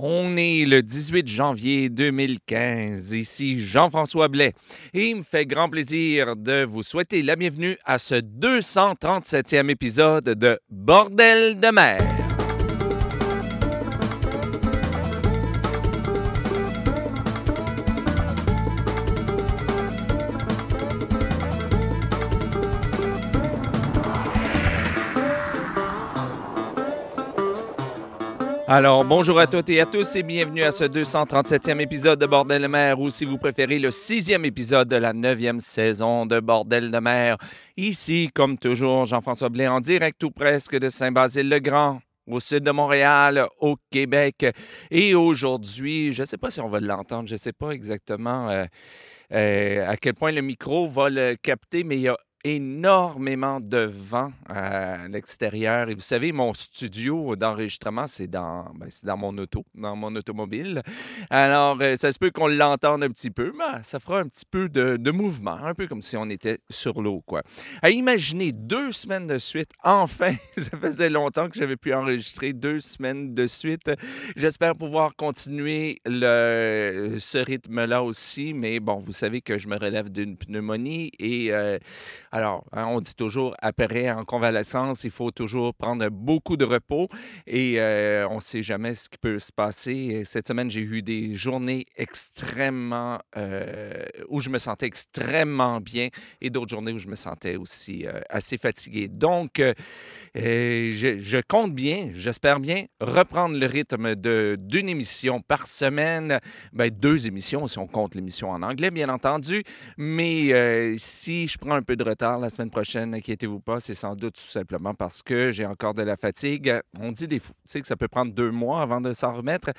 On est le 18 janvier 2015. Ici Jean-François Blais. Il me fait grand plaisir de vous souhaiter la bienvenue à ce 237e épisode de Bordel de mer. Alors, bonjour à toutes et à tous et bienvenue à ce 237e épisode de Bordel de mer ou si vous préférez le sixième épisode de la neuvième saison de Bordel de mer. Ici, comme toujours, Jean-François Blais en direct ou presque de Saint-Basile-le-Grand au sud de Montréal, au Québec. Et aujourd'hui, je ne sais pas si on va l'entendre, je ne sais pas exactement euh, euh, à quel point le micro va le capter, mais il y a énormément de vent à l'extérieur. Et vous savez, mon studio d'enregistrement, c'est dans, ben, dans mon auto, dans mon automobile. Alors, euh, ça se peut qu'on l'entende un petit peu, mais ça fera un petit peu de, mouvement, un peu comme si on était sur l'eau, quoi. À imaginer deux semaines de suite, enfin, ça faisait longtemps que j'avais pu enregistrer deux semaines de suite. J'espère pouvoir continuer le, ce rythme-là aussi, mais bon, vous savez que je me relève d'une pneumonie et euh, alors, hein, on dit toujours, après, en convalescence, il faut toujours prendre beaucoup de repos et euh, on ne sait jamais ce qui peut se passer. Cette semaine, j'ai eu des journées extrêmement, euh, où je me sentais extrêmement bien et d'autres journées où je me sentais aussi euh, assez fatigué. Donc, je, compte bien, j'espère bien, reprendre le rythme d'une émission par semaine, ben, deux émissions si on compte l'émission en anglais, bien entendu. Mais si je prends un peu de retard, la semaine prochaine, inquiétez-vous pas, c'est sans doute tout simplement parce que j'ai encore de la fatigue. On dit des fous, que ça peut prendre deux mois avant de s'en remettre.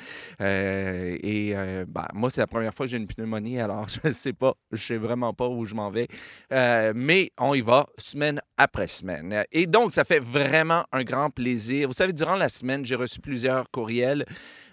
Euh, et ben, moi, c'est la première fois que j'ai une pneumonie, alors je ne sais pas, je sais vraiment pas où je m'en vais. Euh, mais on y va semaine après semaine. Et donc, ça fait vraiment un grand plaisir. Vous savez, durant la semaine, j'ai reçu plusieurs courriels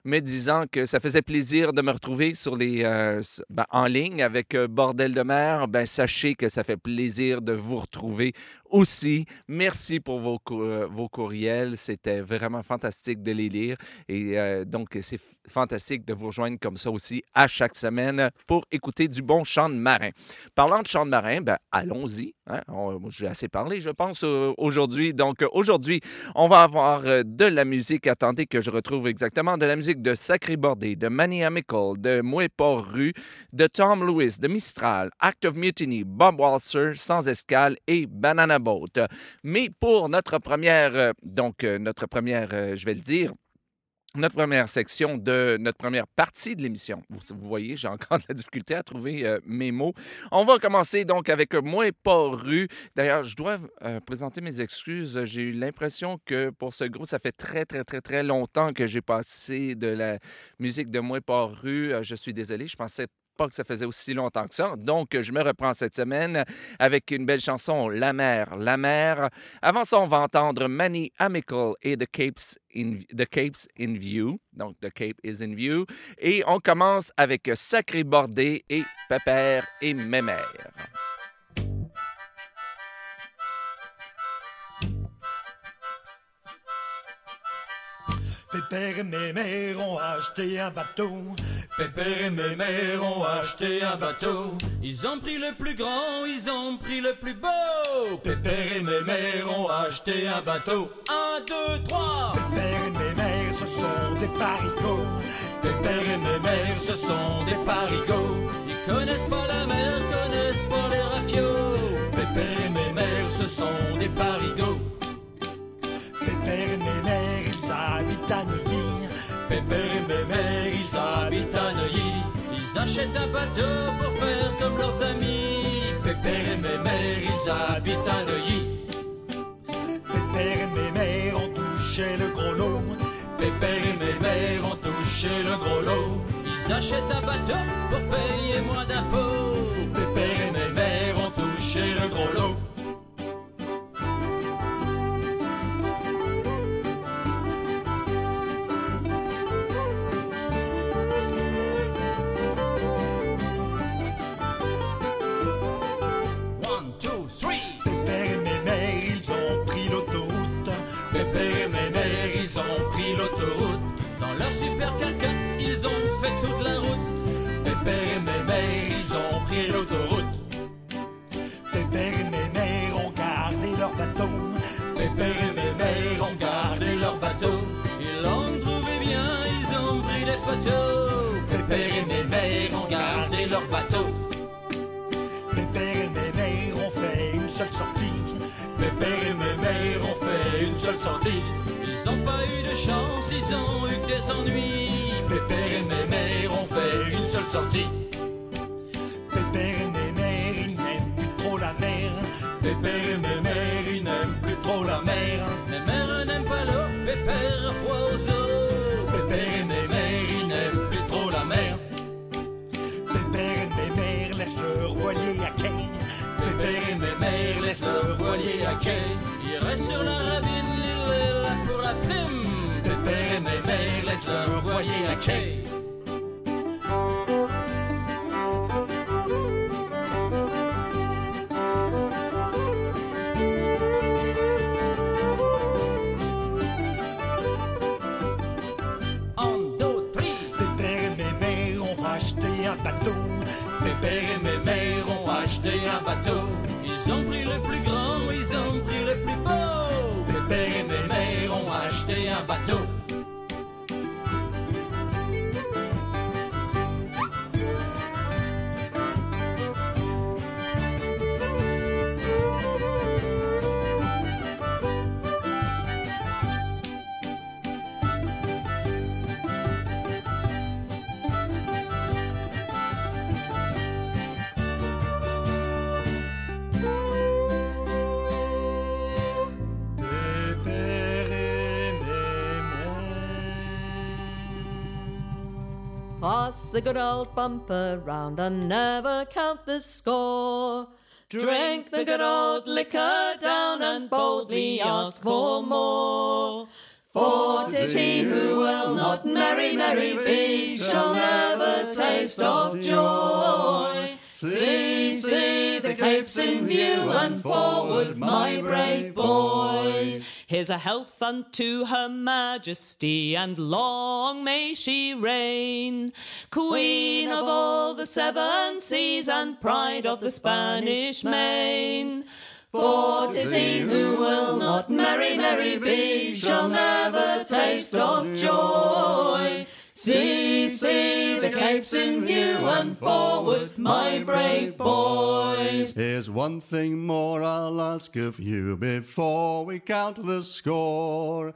me disant que ça faisait plaisir de me retrouver sur les, euh, ben, en ligne avec euh, Bordel de mer. Ben, sachez que ça fait plaisir de vous retrouver aussi. Merci pour vos, euh, vos courriels. C'était vraiment fantastique de les lire. Et donc, c'est fantastique de vous rejoindre comme ça aussi à chaque semaine pour écouter du bon chant de marin. Parlant de chant de marin, ben, allons-y. Hein. J'ai assez parlé, je pense, aujourd'hui. Donc, aujourd'hui, on va avoir de la musique. Attendez que je retrouve exactement de la musique de Sacré Bordé, de Manny Amical, de Mouet Port-Rue, de Tom Lewis, de Mistral, Act of Mutiny, Bob Walser, Sans Escale et Banana Boat. Mais pour notre première, euh, donc euh, notre première, euh, je vais le dire, notre première section de notre première partie de l'émission. Vous, voyez, j'ai encore de la difficulté à trouver euh, mes mots. On va commencer donc avec Moi pas rue. D'ailleurs, je dois euh, présenter mes excuses. J'ai eu l'impression que pour ce groupe, ça fait très, très, très, très longtemps que j'ai passé de la musique de Moi pas rue. Euh, je suis désolé, je pensais pas que ça faisait aussi longtemps que ça. Donc, je me reprends cette semaine avec une belle chanson, La mer, la mer. Avant ça, on va entendre Manny Amical et The Capes in, The Capes in View. Donc, The Cape is in View. Et on commence avec Sacré Bordé et Pépère et Mémère. Pépère et Mémère ont acheté un bateau. Pépère et Mémère ont acheté un bateau. Ils ont pris le plus grand, ils ont pris le plus beau. Pépère et Mémère ont acheté un bateau. Un, deux, trois. Pépère et Mémère, ce sont des parigots. Pépère et Mémère, ce sont des parigots. Ils connaissent pas la mer, connaissent pas les rafios. Pépère et Mémère, ce sont des parigots. Pépère et Mémère, ils habitent à Neuilly. Ils achètent un bateau pour faire comme leurs amis. Pépère et Mémère, ils habitent à Neuilly. Pépère et Mémère ont touché le gros lot. Pépère et Mémère ont touché le gros lot. Ils achètent un bateau pour payer moins d'impôts. Pépère et Mémère ont touché le gros lot. Des photos. Pépère et Mémère ont gardé leur bateau. Pépère et Mémère ont fait une seule sortie. Pépère et Mémère ont fait une seule sortie. Ils ont pas eu de chance, ils ont eu que des ennuis. Pépère et Mémère ont fait une seule sortie. Ils restent sur la ravine, l'île pour la frime. Pépère et Mémère laissent leur voilier à quai. The good old bumper round and never count the score. Drink the good old liquor down and boldly ask for more. For 'tis he who will not merry, merry be, shall never taste of joy. See, see the capes in view and forward, my brave boys. Here's a health unto her majesty, and long may she reign. Queen of all the seven seas, and pride of the Spanish main. For 'tis he who will not merry, merry be, shall never taste of joy. See, see the capes in view, and forward, my brave boys. Here's one thing more I'll ask of you before we count the score.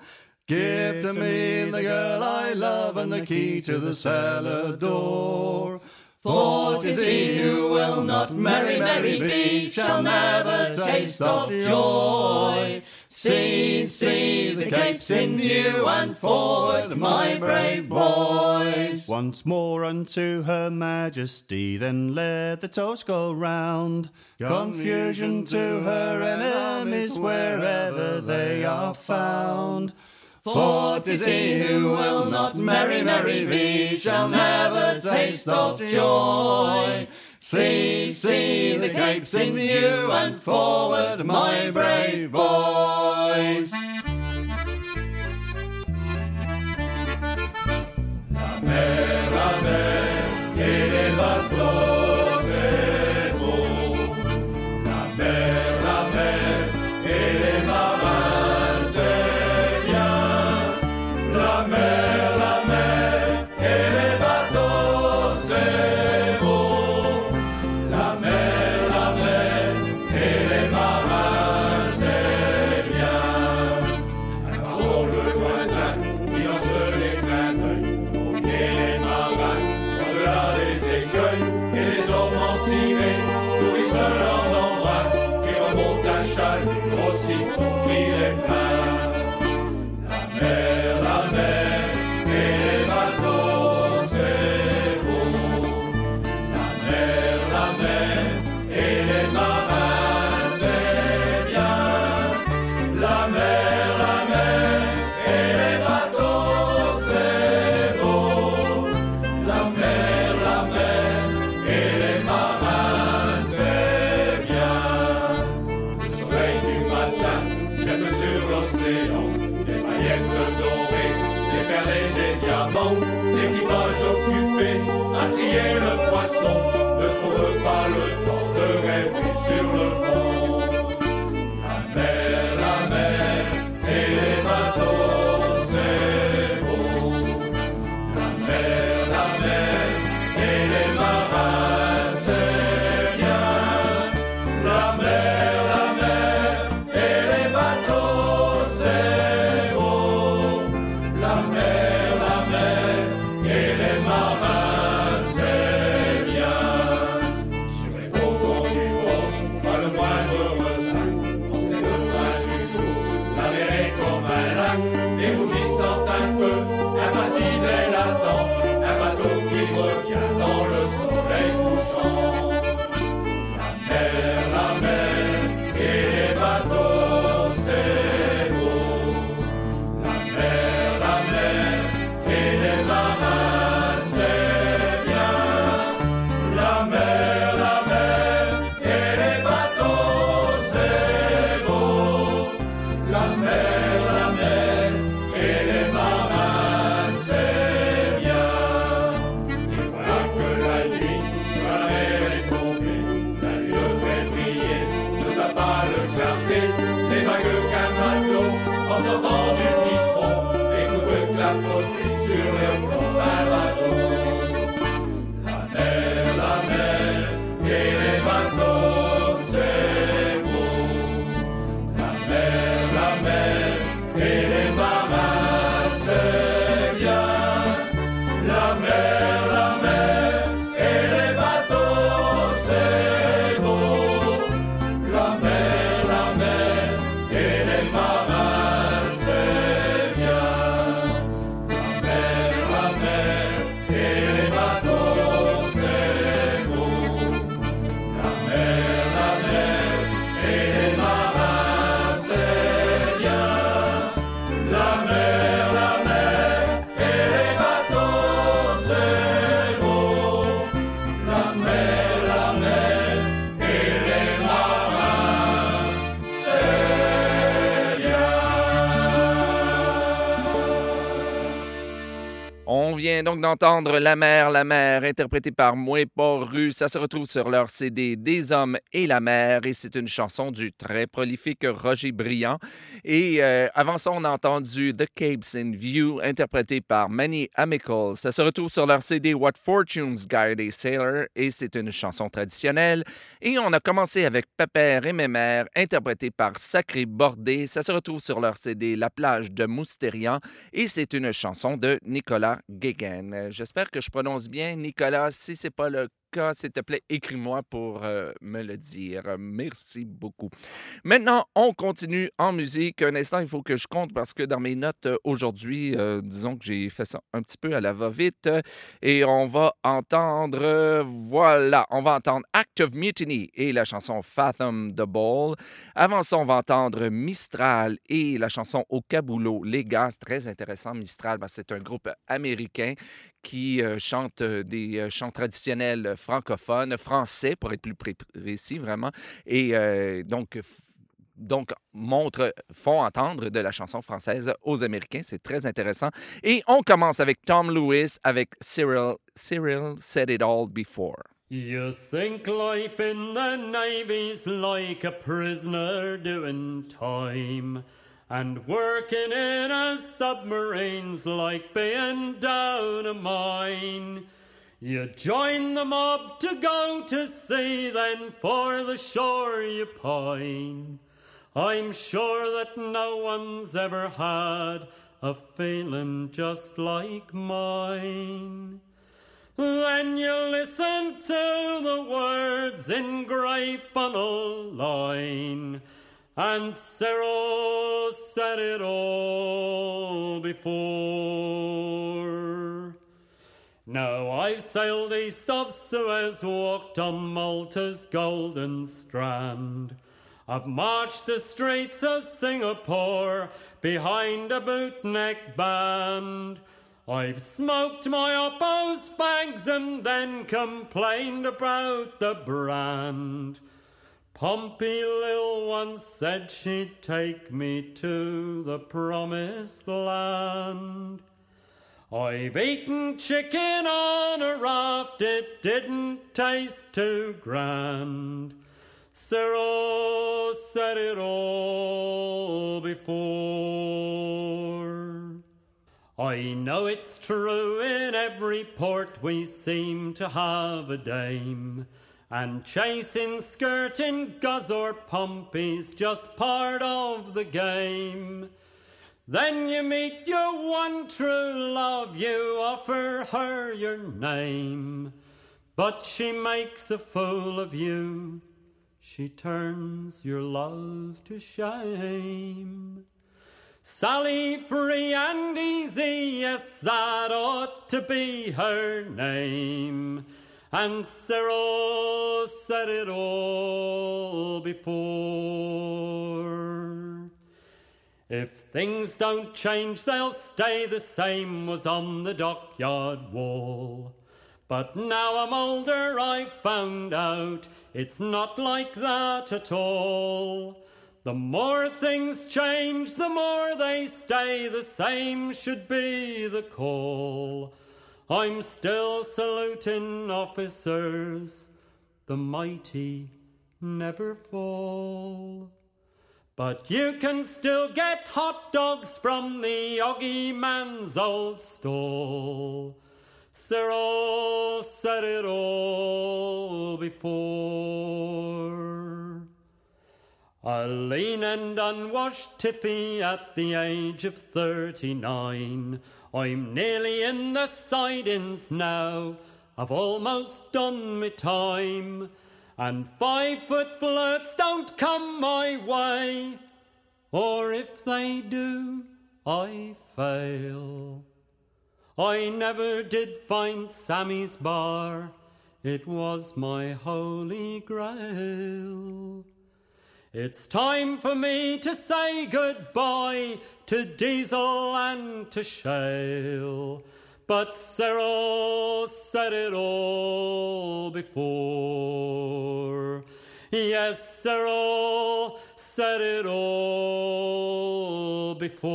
Give to me the girl I love and the key to the cellar door. For 'tis he who will not merry, merry be, shall never taste of joy. See, see the capes in view, and forward, my brave boys. Once more unto her majesty, then let the toast go round. Confusion to her enemies wherever they are found. For 'tis he who will not merry, merry be, shall never taste of joy. See, see the Cape, capes in view, and forward, my brave boys. 轮。Donc d'entendre La mer, la mer, interprétée par Moué Rue. Ça se retrouve sur leur CD Des hommes et la mer et c'est une chanson du très prolifique Roger Briand. Et euh, avant ça, on a entendu The Capes in View, interprété par Manny Amical. Ça se retrouve sur leur CD What Fortunes Guide a Sailor et c'est une chanson traditionnelle. Et on a commencé avec Pépère et Mémère, interprété par Sacré Bordé. Ça se retrouve sur leur CD La plage de Moustérian et c'est une chanson de Nicolas Guéguen. Euh, j'espère que je prononce bien Nicolas. Si ce n'est pas le cas, s'il te plaît, écris-moi pour euh, me le dire. Merci beaucoup. Maintenant, on continue en musique. Un instant, il faut que je compte parce que dans mes notes euh, aujourd'hui, disons que j'ai fait ça un petit peu à la va-vite. Et on va entendre, voilà, on va entendre Act of Mutiny et la chanson Fathom the Ball. Avant ça, on va entendre Mistral et la chanson Au Caboulot. Les gars, très intéressant, Mistral, c'est un groupe américain qui euh, chante euh, des euh, chants traditionnels francophones, français pour être plus précis vraiment, et donc donc montre, font entendre de la chanson française aux Américains. C'est très intéressant. Et on commence avec Tom Lewis avec Cyril. Cyril said it all before. You think life in the Navy's like a prisoner doing time. And working in a submarine's like being down a mine. You join the mob to go to sea, then for the shore you pine. I'm sure that no one's ever had a feeling just like mine. Then you listen to the words in grey funnel line and Cyril said it all before. Now I've sailed east of Suez, walked on Malta's golden strand. I've marched the streets of Singapore behind a bootneck band. I've smoked my Oppo's fags and then complained about the brand. Pompey Lil once said she'd take me to the promised land. I've eaten chicken on a raft, it didn't taste too grand. Cyril said it all before. I know it's true in every port we seem to have a dame. And chasing, skirting, guz or Pompey's just part of the game. Then you meet your one true love, you offer her your name. But she makes a fool of you, she turns your love to shame. Sally free and easy, yes, that ought to be her name. And Cyril said it all before. If things don't change, they'll stay the same, was on the dockyard wall. But now I'm older, I've found out it's not like that at all. The more things change, the more they stay, the same should be the call. I'm still saluting officers, the mighty never fall. But you can still get hot dogs from the Oggy man's old stall. Cyril said it all before. A lean and unwashed tiffy at the age of thirty nine I'm nearly in the sidings now. I've almost done my time. And five foot flirts don't come my way. Or if they do, I fail. I never did find Sammy's bar. It was my holy grail. It's time for me to say goodbye to Diesel and to Shale. But Cyril said it all before. Yes, Cyril said it all before.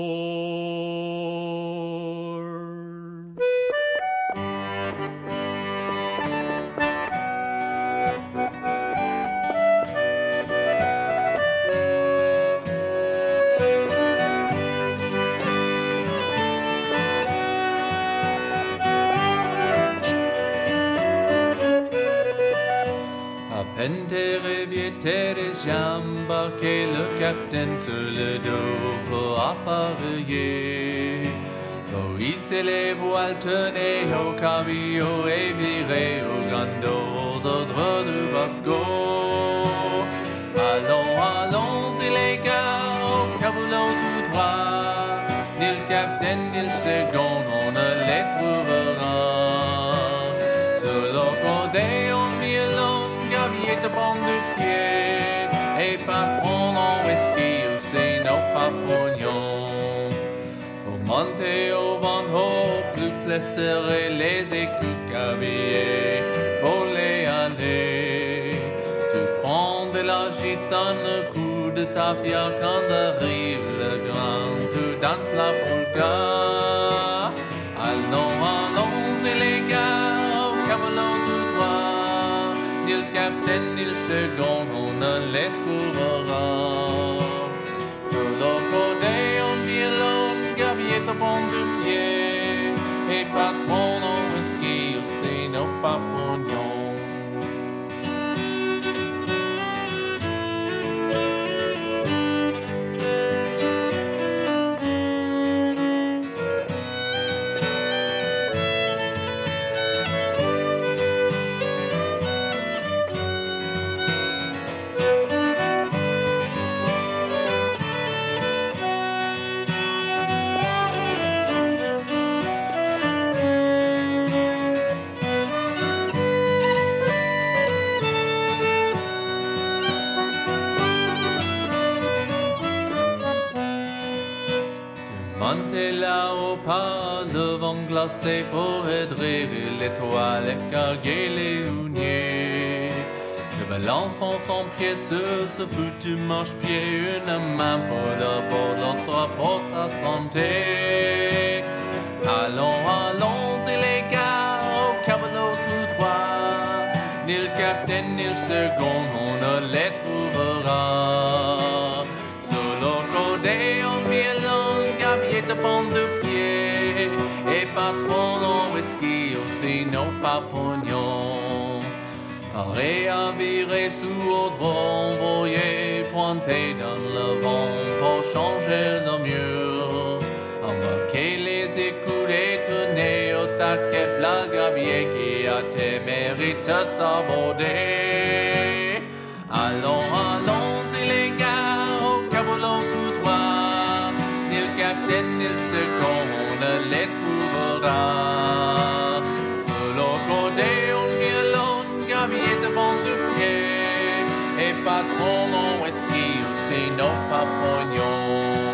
Était déjà embarqué le capitaine sur le dos pour appareiller. Il s'est les voiles tenaient au camion et viré au grand aux ordres du Basco. Allons, allons, les gars, au caboulot tout droit. Ni le capitaine, ni le second, plaisir et les écus cabillés. Faut les aller. Tu prends de la le coup de ta fière quand arrive le grand. Tu danses la polka. Allons, allons, et les gars, au camelot tout droit. Ni le capitaine, ni le second, on ne les trouvera. Sur le côté, on dit l'homme, gavier pied. But Là-haut par le vent glacé pour aider l'étoile et carguer les houniers. Se balançant son pied sur ce foutu marche-pied, une main pour d'abord, l'autre pour ta santé. Allons, allons, et les gars, au camelot tout droit. Ni le capitaine, ni le second, on ne les trouvera. Le vient de pied et patron en whisky aussi nos papognons. Paré à sous ordre envoyé, pointé dans le vent pour changer nos murs. Embarquer les écoulés, tourner au taquet, la gravier qui a tes mérites saborder. Allons, allons, sino paponyon.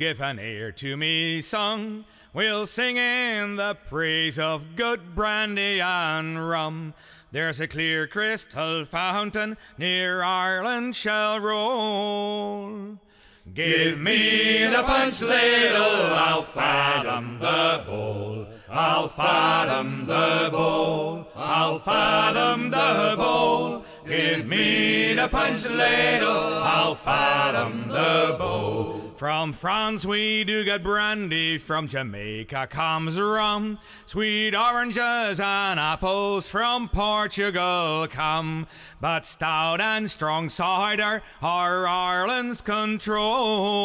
give an ear to me song. We'll sing in the praise of good brandy and rum. There's a clear crystal fountain near Ireland shall roll. Give me the punch ladle, I'll fathom the bowl. I'll fathom the bowl. I'll fathom the bowl. Give me the punch ladle, I'll fathom the bowl. From France we do get brandy, from Jamaica comes rum. Sweet oranges and apples from Portugal come. But stout and strong cider are Ireland's control.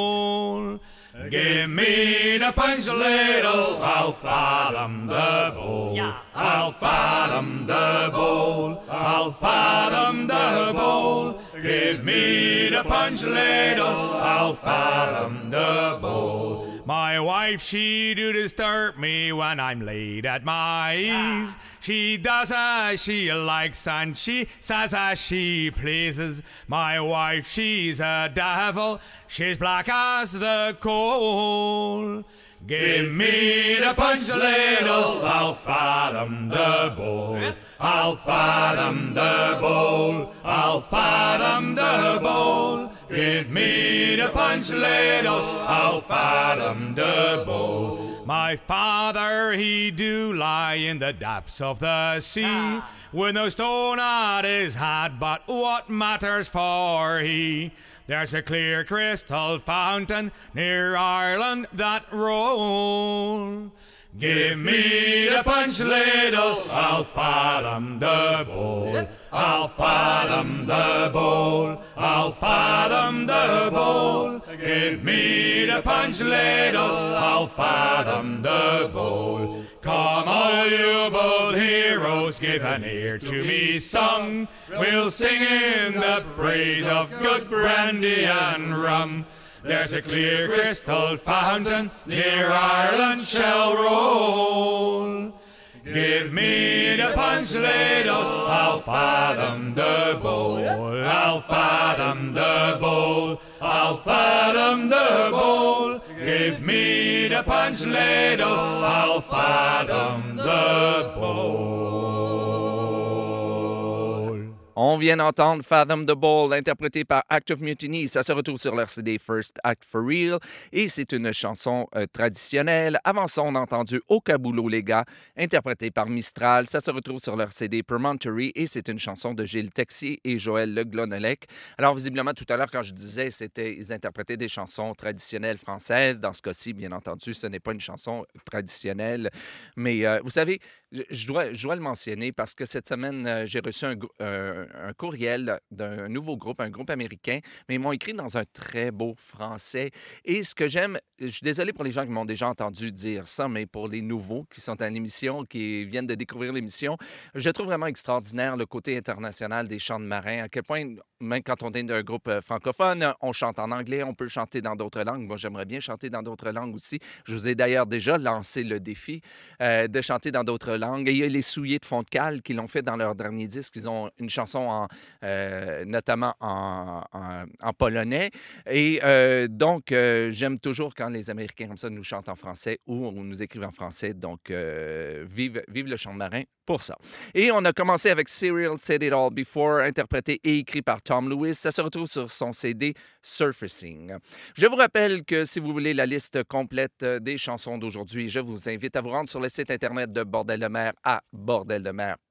Give me the punch ladle, I'll fathom the bowl. I'll fathom the bowl. I'll fathom the bowl. Give me the punch ladle, I'll fathom the bowl. My wife, she do disturb me when I'm late at my ease. She does as she likes and she says as she pleases. My wife, she's a devil, she's black as the coal. Give me the punch ladle, I'll fathom the bowl. I'll fathom the bowl. I'll fathom the bowl. Give me the punch ladle, I'll fathom the bowl. My father, he do lie in the depths of the sea, ah. with no stone at his hat, but what matters for he? There's a clear crystal fountain near Ireland that roll. Give me the punch ladle, I'll fathom the bowl. I'll fathom the bowl, I'll fathom the bowl. Give me the punch ladle, I'll fathom the bowl. Come all you bold heroes, give an ear to me song. We'll sing in the praise of good brandy and rum. There's a clear crystal fountain near Ireland shall roll. Give me the punch ladle, I'll fathom the bowl. I'll fathom the bowl, I'll fathom the bowl. Give me the punch ladle, I'll fathom the bowl. On vient d'entendre Fathom the Ball, interprété par Act of Mutiny. Ça se retrouve sur leur CD First Act for Real et c'est une chanson euh, traditionnelle. Avant ça, on a entendu Au Caboulot, les gars, interprété par Mistral. Ça se retrouve sur leur CD Promontory et c'est une chanson de Gilles Texier et Joël Le Glonelec. Alors, visiblement, tout à l'heure, quand je disais c'était ils interprétaient des chansons traditionnelles françaises, dans ce cas-ci, bien entendu, ce n'est pas une chanson traditionnelle. Mais euh, vous savez, je, dois, le mentionner parce que cette semaine, euh, j'ai reçu un, euh, un courriel d'un nouveau groupe, un groupe américain, mais ils m'ont écrit dans un très beau français. Et ce que j'aime, je suis désolé pour les gens qui m'ont déjà entendu dire ça, mais pour les nouveaux qui sont à l'émission, qui viennent de découvrir l'émission, je trouve vraiment extraordinaire le côté international des chants de marins, à quel point, même quand on est d'un groupe euh, francophone, on chante en anglais, on peut chanter dans d'autres langues. Moi, j'aimerais bien chanter dans d'autres langues aussi. Je vous ai d'ailleurs déjà lancé le défi euh, de chanter dans d'autres langues. Et il y a les Souillés de Fond-de-Cale qui l'ont fait dans leur dernier disque. Ils ont une chanson euh, notamment en, polonais. Et donc, j'aime toujours quand les Américains comme ça nous chantent en français ou nous écrivent en français. Donc, vive, vive le chant de marin pour ça. Et on a commencé avec Serial Said It All Before, interprété et écrit par Tom Lewis. Ça se retrouve sur son CD Surfacing. Je vous rappelle que si vous voulez la liste complète euh, des chansons d'aujourd'hui, je vous invite à vous rendre sur le site internet de Bordel de mer à bordeldemer.com.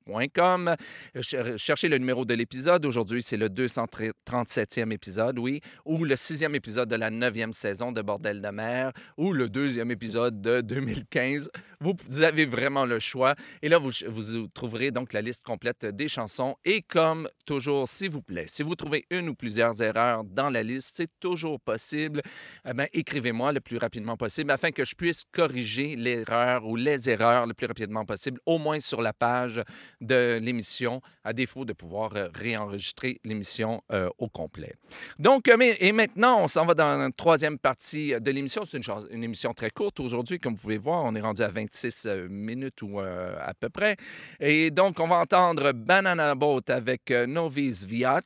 Cher- Cherchez le numéro de l'épisode. Aujourd'hui, c'est le 237e épisode, oui, ou le sixième épisode de la neuvième saison de Bordel de mer, ou le deuxième épisode de 2015. Vous, avez vraiment le choix. Et là, vous, vous trouverez donc la liste complète des chansons. Et comme toujours, s'il vous plaît, si vous trouvez une ou plusieurs erreurs dans la liste, c'est toujours possible. Eh bien, écrivez-moi le plus rapidement possible afin que je puisse corriger l'erreur ou les erreurs le plus rapidement possible, au moins sur la page de l'émission, à défaut de pouvoir euh, réenregistrer l'émission euh, au complet. Donc, euh, et maintenant, on s'en va dans la troisième partie de l'émission. C'est une, émission très courte aujourd'hui, comme vous pouvez voir. On est rendu à 26 euh, minutes ou à peu près. Et donc, on va entendre Banana Boat avec Novice Viat.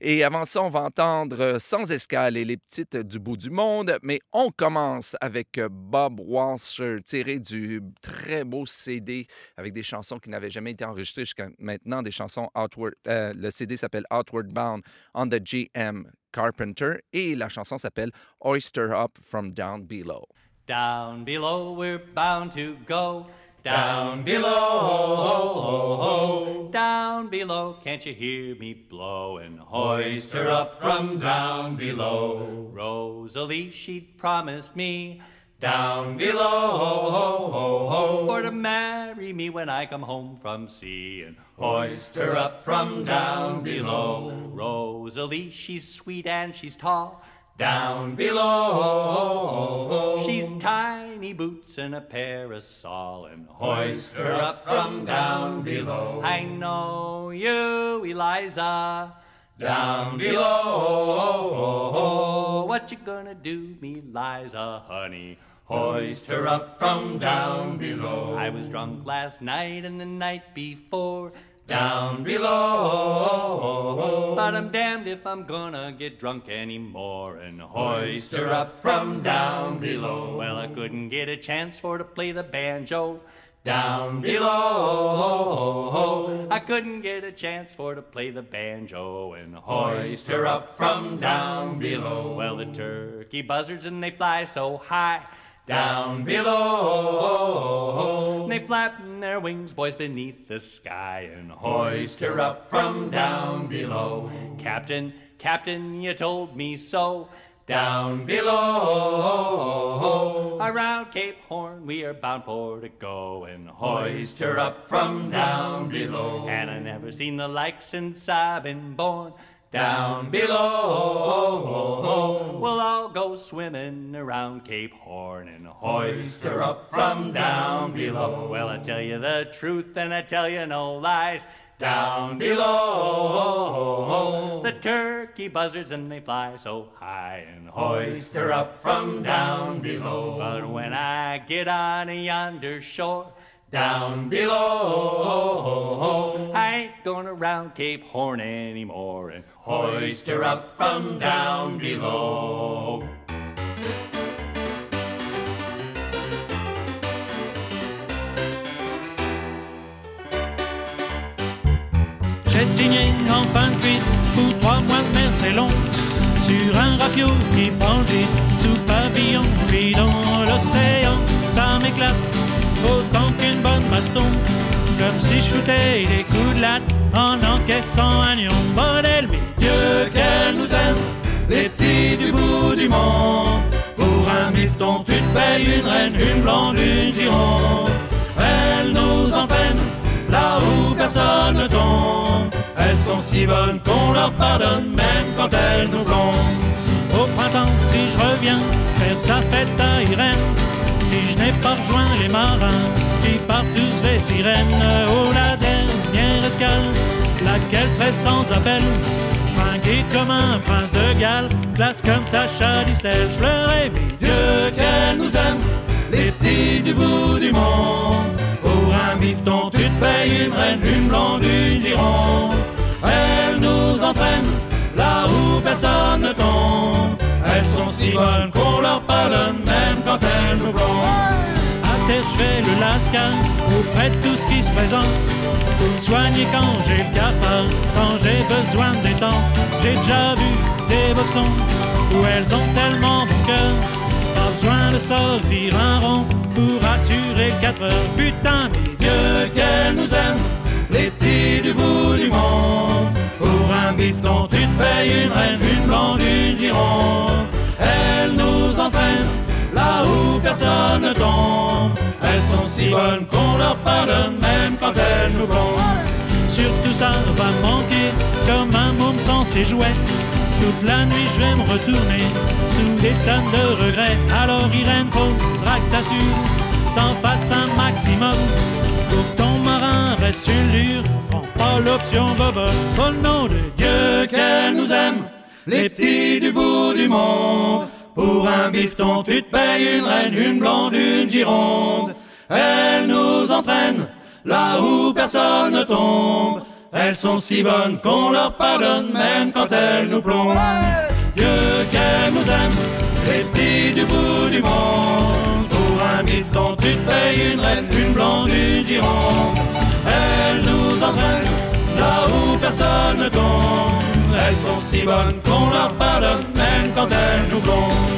Et avant ça, on va entendre Sans escale et les petites du bout du monde. Mais on commence avec Bob Walser, tiré du très beau CD avec des chansons qui n'avaient jamais été enregistrées jusqu'à maintenant, des chansons Outward. euh, le CD s'appelle Outward Bound on the GM Carpenter et la chanson s'appelle Oyster Up from Down Below. Down below, we're bound to go. Down below, down below, can't you hear me blowing? Hoist her up from down below? Rosalie, she'd promised me down below for to marry me when I come home from sea and hoist her up from down below. Rosalie, she's sweet and she's tall. Down below, she's tiny boots and a parasol, and hoist her up from down below. I know you, Eliza. Down below, what you gonna do, me Liza, honey? Hoist her up from down below. I was drunk last night and the night before. Down below, but I'm damned if I'm gonna get drunk anymore and hoist her up from down below. Well, I couldn't get a chance for to play the banjo. down below. I couldn't get a chance for to play the banjo and hoist her up from down below. Well, the turkey buzzards and they fly so high. Down below, they flatten their wings, boys, beneath the sky and hoist her up from down below. Captain, Captain, you told me so. Down below, around Cape Horn, we are bound for to go and hoist her up from down below. And I never seen the like since I've been born. Down below, we'll all go swimming around Cape Horn and hoist her up from down below. Well, I tell you the truth and I tell you no lies. Down below, the turkey buzzards and they fly so high and hoist her up from down below. But when I get on a yonder shore, down below, I ain't going around Cape Horn anymore and hoist her up from down below. J'ai signé en fin de cuite pour trois mois de mer, c'est long. Sur un rapio qui penchait sous pavillon, puis dans l'océan, ça m'éclate autant qu'une bonne baston. Comme si je foutais des coups de latte en encaissant un lion. Bordel, mais Dieu qu'elle nous aime, les petits du bout du monde. Pour un mifton, tu te payes une reine, une blonde, une gironde. Elle nous entraîne là où personne ne tombe. Elles sont si bonnes qu'on leur pardonne, même quand elles nous plombent. Au printemps, si je reviens faire sa fête à Irène, si je n'ai pas rejoint les marins qui partent tous les sirènes, oh la dernière escale, laquelle serait sans appel, fringué comme un prince de Galles, classe comme Sacha Distel, je pleurais, mais Dieu qu'elle nous aime, les petits du bout du monde. Pour un bifton, tu te payes une reine, une blonde, une gironde. Elles nous entraînent là où personne ne tombe. Elles sont si bonnes qu'on leur pardonne, même quand elles nous plombent. À terre, je fais le lascar auprès de tout ce qui se présente. Pour me soigner quand j'ai le cafard, quand j'ai besoin de détente. J'ai déjà vu des boxons où elles ont tellement bon cœur. Pas besoin de sortir un rond pour assurer quatre heures. Putain, mais Dieu qu'elle nous aime, les petits du bout du monde. Pour un bifton, tu te payes une reine, une blonde, une gironde. Personne ne tombe. Elles sont si bonnes qu'on leur pardonne, même quand elles nous plombent. Surtout ça va manquer comme un môme sans ses jouets. Toute la nuit je vais me retourner sous des tonnes de regrets. Alors Irène, faudra que t'assures, t'en fasses un maximum. Pour ton marin reste sur l'ure, prends pas l'option boba. Au nom de Dieu qu'elle nous aime, les petits du bout du monde. Pour un bifton, tu te payes une reine, une blonde, une gironde. Elle nous entraîne là où personne ne tombe. Elles sont si bonnes qu'on leur pardonne même quand elles nous plombent. Dieu qu'elle nous aime, les petits du bout du monde. Pour un bifton, tu te payes une reine, une blonde, une gironde. Elles nous entraînent là où personne ne tombe. Elles sont si bonnes qu'on leur pardonne même quand elles nous plombent.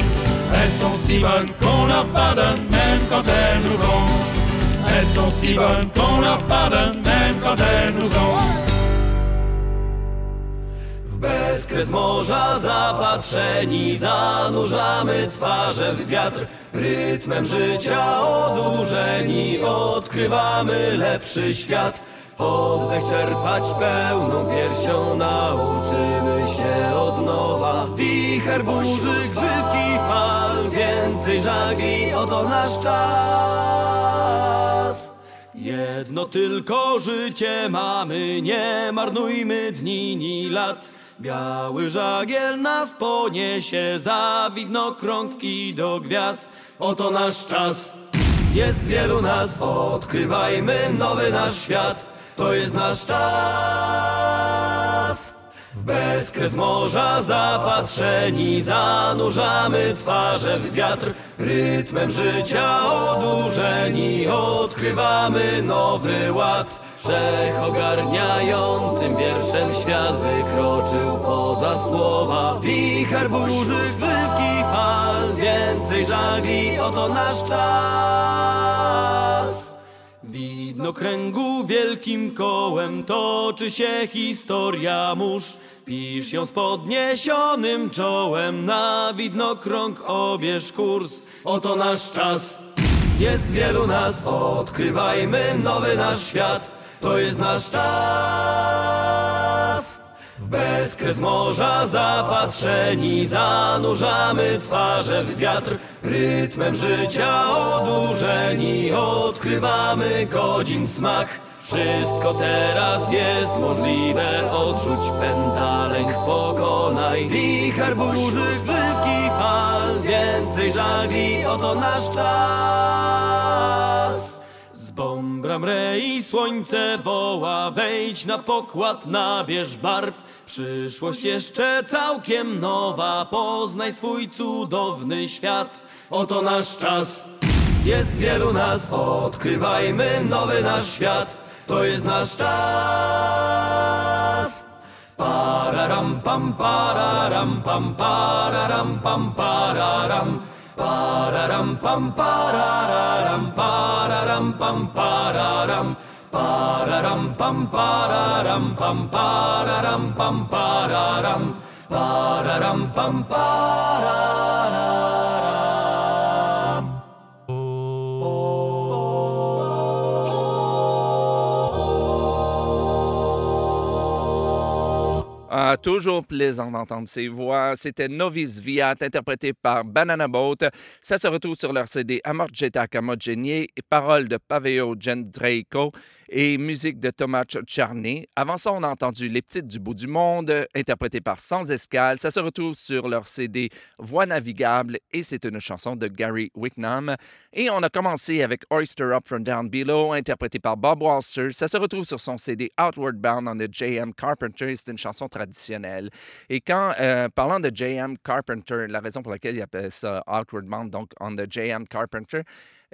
Elles sont si bonnes qu'on leur pardonne même quand elles nous plombent. Elles sont si bonnes qu'on leur pardonne même quand elles nous. W bezkres morza zapatrzeni zanurzamy twarze w wiatr. Rytmem życia odurzeni odkrywamy lepszy świat. Oddech czerpać pełną piersią nauczymy się od nowa. Wicher burzy, grzywki fal, więcej żagli, oto nasz czas. Jedno tylko życie mamy, nie marnujmy dni ni lat. Biały żagiel nas poniesie za widnokrąg i do gwiazd. Oto nasz czas, jest wielu nas, odkrywajmy nowy nasz świat. To jest nasz czas. W bezkres morza zapatrzeni zanurzamy twarze w wiatr. Rytmem życia odurzeni odkrywamy nowy ład. Wszechogarniającym wierszem świat wykroczył poza słowa. Wicher burzy, grzywki fal, więcej żagli, oto nasz czas. Widnokręgu wielkim kołem toczy się historia mórz. Pisz ją z podniesionym czołem, na widnokrąg obierz kurs. Oto nasz czas, jest wielu nas, odkrywajmy nowy nasz świat. To jest nasz czas. W bezkres morza zapatrzeni zanurzamy twarze w wiatr. Rytmem życia odurzeni odkrywamy godzin smak. Wszystko teraz jest możliwe, odrzuć pęta, lęk pokonaj. Wicher burzy, grzywki fal, więcej żagli, oto nasz czas. Z bombra mrei słońce woła, wejdź na pokład, nabierz barw. Przyszłość jeszcze całkiem nowa, poznaj swój cudowny świat. Oto nasz czas, jest wielu nas, odkrywajmy nowy nasz świat. To jest nasz czas. Pararam pam pararam pam pararam pam pararam pararam pam pararam pararam pam pararam pararam pam pararam pam pararam pam pararam pararam pam pararam Toujours plaisant d'entendre ces voix. C'était Novice Viat, interprété par Banana Boat. Ça se retrouve sur leur CD Amorgeta Camogenie, paroles de Paveo Gendraico et musique de Thomas Charney. Avant ça, on a entendu Les Petites du bout du monde, interprété par Sans Escale. Ça se retrouve sur leur CD Voix navigable et c'est une chanson de Gary Wicknam. Et on a commencé avec Oyster Up from Down Below, interprété par Bob Walster. Ça se retrouve sur son CD Outward Bound on the J.M. Carpenter. C'est une chanson traditionnelle. Et quand, euh, parlant de J.M. Carpenter, la raison pour laquelle il appelle ça Outward Bound, donc on the J.M. Carpenter,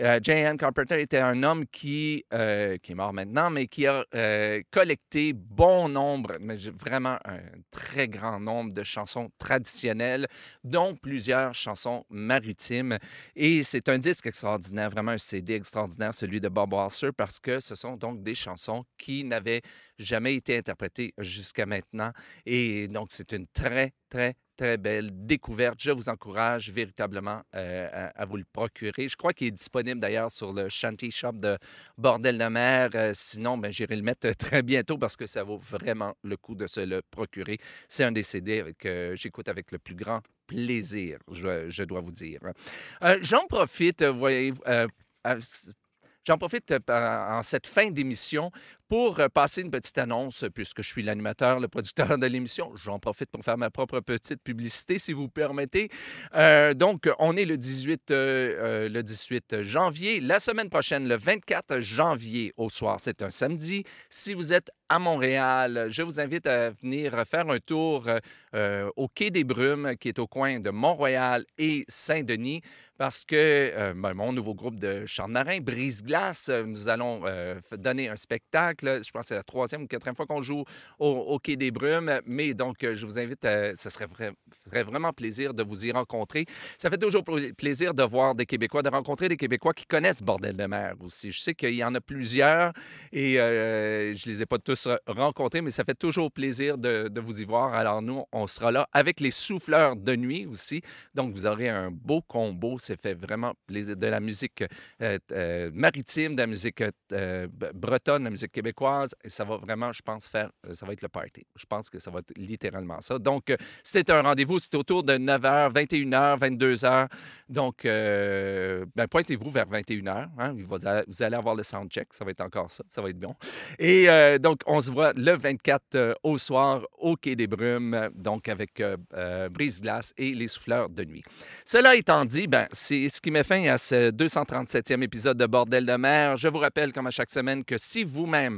euh, J.M. Carpenter était un homme qui, euh, qui est mort maintenant, mais qui a euh, collecté bon nombre, mais vraiment un très grand nombre de chansons traditionnelles, dont plusieurs chansons maritimes. Et c'est un disque extraordinaire, vraiment un CD extraordinaire, celui de Bob Walser, parce que ce sont donc des chansons qui n'avaient jamais été interprétées jusqu'à maintenant. Et donc, c'est une très, très, très belle découverte. Je vous encourage véritablement euh, à, vous le procurer. Je crois qu'il est disponible d'ailleurs sur le Shanty Shop de Bordel de Mer. Euh, sinon, ben, j'irai le mettre très bientôt parce que ça vaut vraiment le coup de se le procurer. C'est un des CD que j'écoute avec le plus grand plaisir, je, dois vous dire. Euh, J'en profite, voyez, euh, J'en profite euh, en cette fin d'émission pour euh, passer une petite annonce, puisque je suis l'animateur, le producteur de l'émission. J'en profite pour faire ma propre petite publicité, si vous permettez. Euh, donc, on est le 18, euh, euh, le 18 janvier. La semaine prochaine, le 24 janvier au soir, c'est un samedi. Si vous êtes à Montréal, je vous invite à venir faire un tour euh, euh, au Quai des Brumes, qui est au coin de Mont-Royal et Saint-Denis, parce que euh, ben, mon nouveau groupe de chants marins, Brise-Glace, euh, nous allons euh, donner un spectacle. Je pense que c'est la troisième ou quatrième fois qu'on joue au, Quai des Brumes. Mais donc, euh, je vous invite, à, ce serait, vraiment plaisir de vous y rencontrer. Ça fait toujours pla- plaisir de voir des Québécois, de rencontrer des Québécois qui connaissent Bordel de mer aussi. Je sais qu'il y en a plusieurs et euh, je les ai pas tous re- rencontrés, mais ça fait toujours plaisir de, vous y voir. Alors nous, on sera là avec les souffleurs de nuit aussi. Donc vous aurez un beau combo. C'est fait vraiment plaisir. De la musique euh, euh, maritime, de la musique euh, bretonne, de la musique québécoise. Et ça va vraiment, je pense, faire, euh, ça va être le party. Je pense que ça va être littéralement ça. Donc, euh, c'est un rendez-vous. C'est autour de 9h, 21h, 22h. Donc, euh, ben, pointez-vous vers 21h. Hein, vous, allez, avoir le soundcheck. Ça va être encore ça. Ça va être bon. Et donc, on se voit le 24 euh, au soir au Quai des Brumes, donc avec Brise-Glace et les souffleurs de nuit. Cela étant dit, ben, c'est ce qui met fin à ce 237e épisode de Bordel de mer. Je vous rappelle, comme à chaque semaine, que si vous-même,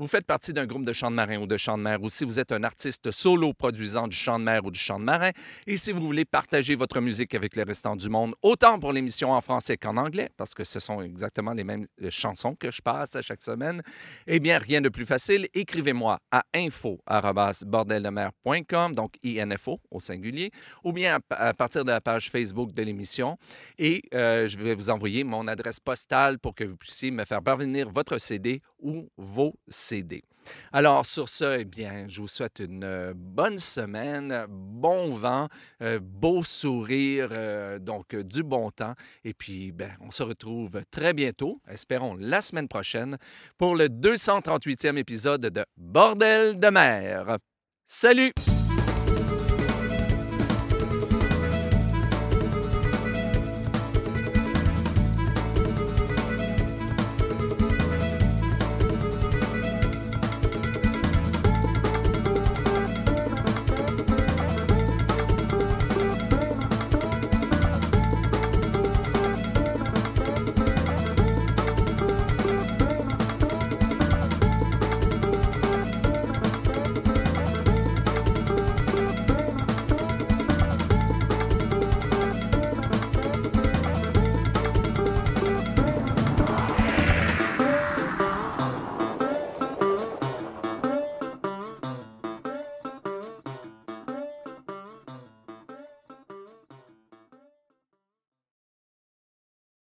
vous faites partie d'un groupe de chant de marin ou de chant de mer, ou si vous êtes un artiste solo produisant du chant de mer ou du chant de marin, et si vous voulez partager votre musique avec les restants du monde, autant pour l'émission en français qu'en anglais, parce que ce sont exactement les mêmes euh, chansons que je passe à chaque semaine, eh bien, rien de plus facile. Écrivez-moi à info.bordeldemer.com, donc INFO au singulier, ou bien à, partir de la page Facebook de l'émission. Et euh, je vais vous envoyer mon adresse postale pour que vous puissiez me faire parvenir votre CD ou vos. Alors, sur ce, eh bien, je vous souhaite une euh, bonne semaine, bon vent, euh, beau sourire, euh, donc du bon temps. Et puis, ben, on se retrouve très bientôt, espérons la semaine prochaine, pour le 238e épisode de Bordel de mer. Salut!